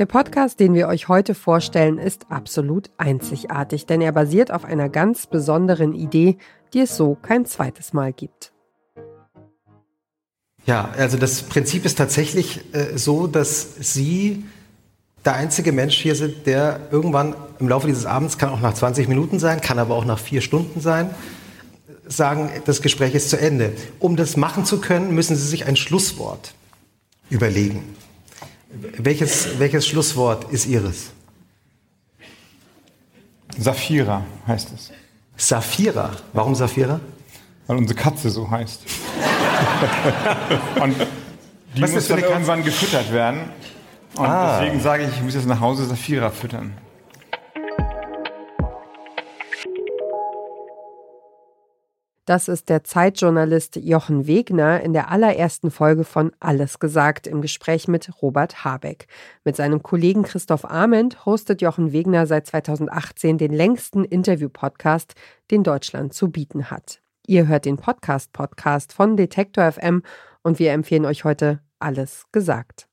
Der Podcast, den wir euch heute vorstellen, ist absolut einzigartig, denn er basiert auf einer ganz besonderen Idee, die es so kein zweites Mal gibt. Ja, also das Prinzip ist tatsächlich äh, so, dass Sie der einzige Mensch hier sind, der irgendwann im Laufe dieses Abends, kann auch nach 20 Minuten sein, kann aber auch nach vier Stunden sein, sagen, das Gespräch ist zu Ende. Um das machen zu können, müssen Sie sich ein Schlusswort überlegen. Welches, welches Schlusswort ist Ihres? Saphira heißt es. Saphira. Warum Saphira? Weil unsere Katze so heißt. Und die Was muss dann irgendwann gefüttert werden. Und Ah. deswegen sage ich, ich muss jetzt nach Hause Saphira füttern. Das ist der Zeitjournalist Jochen Wegner in der allerersten Folge von Alles gesagt im Gespräch mit Robert Habeck. Mit seinem Kollegen Christoph Arment hostet Jochen Wegner seit 2018 den längsten Interview-Podcast, den Deutschland zu bieten hat. Ihr hört den Podcast-Podcast von Detektor FM und wir empfehlen euch heute Alles gesagt.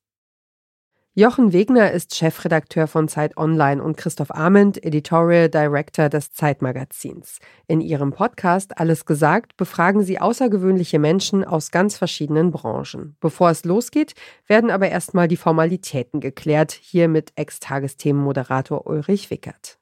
Jochen Wegner ist Chefredakteur von Zeit Online und Christoph Arment, Editorial Director des Zeitmagazins. In ihrem Podcast Alles gesagt befragen sie außergewöhnliche Menschen aus ganz verschiedenen Branchen. Bevor es losgeht, werden aber erstmal die Formalitäten geklärt, hier mit Ex-Tagesthemen-Moderator Ulrich Wickert.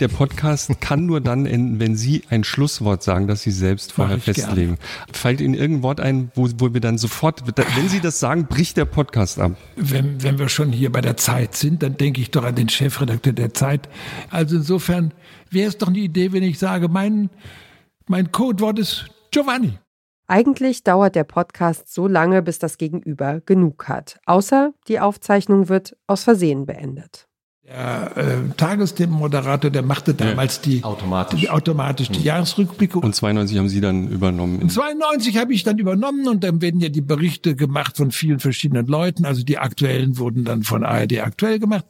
Der Podcast kann nur dann enden, wenn Sie ein Schlusswort sagen, das Sie selbst vorher festlegen. Fällt Ihnen irgendein Wort ein, wo, wo wir dann sofort, wenn Sie das sagen, bricht der Podcast ab. Wenn, wenn wir schon hier bei der Zeit sind, dann denke ich doch an den Chefredakteur der Zeit. Also insofern wäre es doch eine Idee, wenn ich sage, mein, mein Codewort ist Giovanni. Eigentlich dauert der Podcast so lange, bis das Gegenüber genug hat. Außer die Aufzeichnung wird aus Versehen beendet. Der äh, Tagesthemenmoderator, der machte damals die Automatisch. die, automatisch die Jahresrückblicke. Und 92 haben Sie dann übernommen. 92 habe ich dann übernommen und dann werden ja die Berichte gemacht von vielen verschiedenen Leuten. Also die aktuellen wurden dann von ARD aktuell gemacht.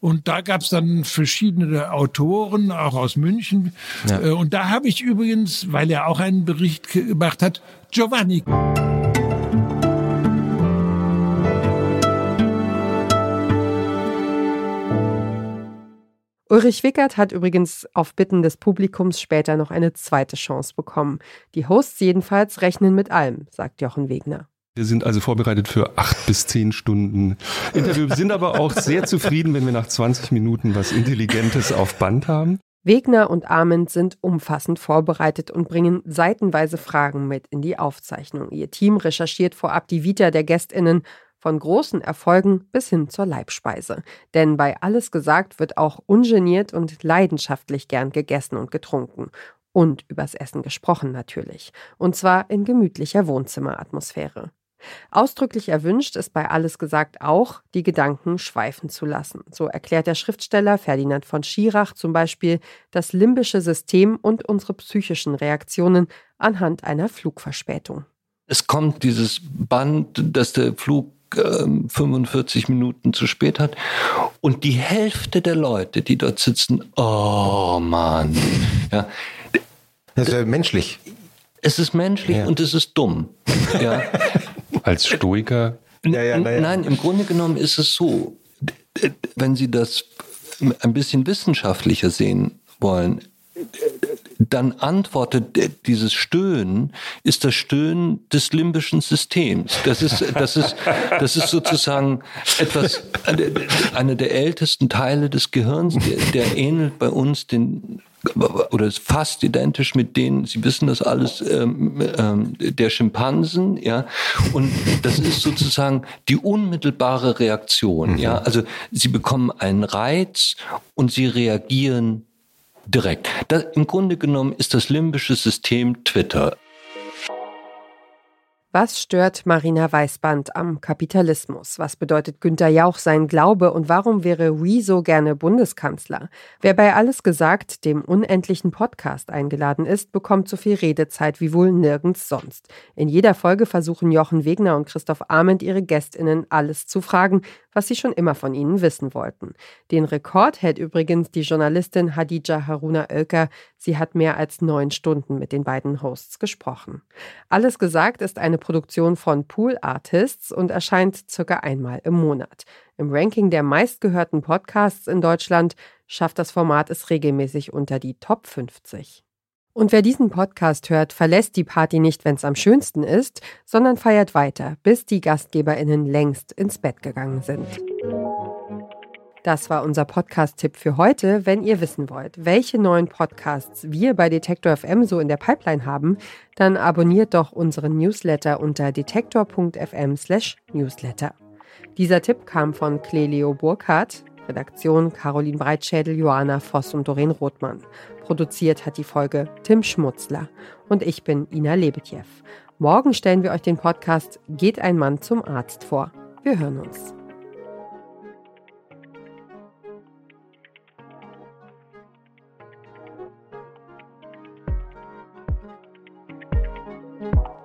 Und da gab es dann verschiedene Autoren, auch aus München. Ja. Äh, Und da habe ich übrigens, weil er auch einen Bericht gemacht hat, Giovanni. Ulrich Wickert hat übrigens auf Bitten des Publikums später noch eine zweite Chance bekommen. Die Hosts jedenfalls rechnen mit allem, sagt Jochen Wegner. Wir sind also vorbereitet für acht bis zehn Stunden Interview, sind aber auch sehr zufrieden, wenn wir nach 20 Minuten was Intelligentes auf Band haben. Wegner und Arment sind umfassend vorbereitet und bringen seitenweise Fragen mit in die Aufzeichnung. Ihr Team recherchiert vorab die Vita der GästInnen von großen Erfolgen bis hin zur Leibspeise. Denn bei Alles gesagt wird auch ungeniert und leidenschaftlich gern gegessen und getrunken. Und übers Essen gesprochen natürlich. Und zwar in gemütlicher Wohnzimmeratmosphäre. Ausdrücklich erwünscht ist bei Alles gesagt auch, die Gedanken schweifen zu lassen. So erklärt der Schriftsteller Ferdinand von Schirach zum Beispiel das limbische System und unsere psychischen Reaktionen anhand einer Flugverspätung. Es kommt dieses Band, dass der Flug 45 Minuten zu spät hat. Und die Hälfte der Leute, die dort sitzen, oh Mann. Ja, Das ist ja menschlich. es ist menschlich Ja. und es ist dumm. Ja. Als Stoiker Ja, ja, na ja. Nein, im Grunde genommen ist es so, wenn Sie das ein bisschen wissenschaftlicher sehen wollen, dann antwortet dieses Stöhnen ist das Stöhnen des limbischen Systems. Das ist, das ist, das ist sozusagen etwas, einer der ältesten Teile des Gehirns, der, der ähnelt bei uns den oder ist fast identisch mit denen, Sie wissen das alles, ähm, ähm, der Schimpansen, ja. Und das ist sozusagen die unmittelbare Reaktion, ja. Also Sie bekommen einen Reiz und Sie reagieren direkt. Das, Im Grunde genommen ist das limbische System Twitter. Was stört Marina Weißband am Kapitalismus? Was bedeutet Günter Jauch sein Glaube und warum wäre Rezo gerne Bundeskanzler? Wer bei Alles gesagt, dem unendlichen Podcast eingeladen ist, bekommt so viel Redezeit wie wohl nirgends sonst. In jeder Folge versuchen Jochen Wegner und Christoph Arment ihre GästInnen alles zu fragen, was sie schon immer von ihnen wissen wollten. Den Rekord hält übrigens die Journalistin Hadija Haruna Oelker. Sie hat mehr als neun Stunden mit den beiden Hosts gesprochen. Alles gesagt ist eine Produktion von Pool Artists und erscheint circa einmal im Monat. Im Ranking der meistgehörten Podcasts in Deutschland schafft das Format es regelmäßig unter die Top 50. Und wer diesen Podcast hört, verlässt die Party nicht, wenn es am schönsten ist, sondern feiert weiter, bis die GastgeberInnen längst ins Bett gegangen sind. Das war unser Podcast-Tipp für heute. Wenn ihr wissen wollt, welche neuen Podcasts wir bei Detektor FM so in der Pipeline haben, dann abonniert doch unseren Newsletter unter detektor.fm/newsletter. Dieser Tipp kam von Clelio Burkhardt, Redaktion Caroline Breitschädel, Johanna Voss und Doreen Rothmann. Produziert hat die Folge Tim Schmutzler. Und ich bin Ina Lebetjew. Morgen stellen wir euch den Podcast Geht ein Mann zum Arzt vor. Wir hören uns. Bye.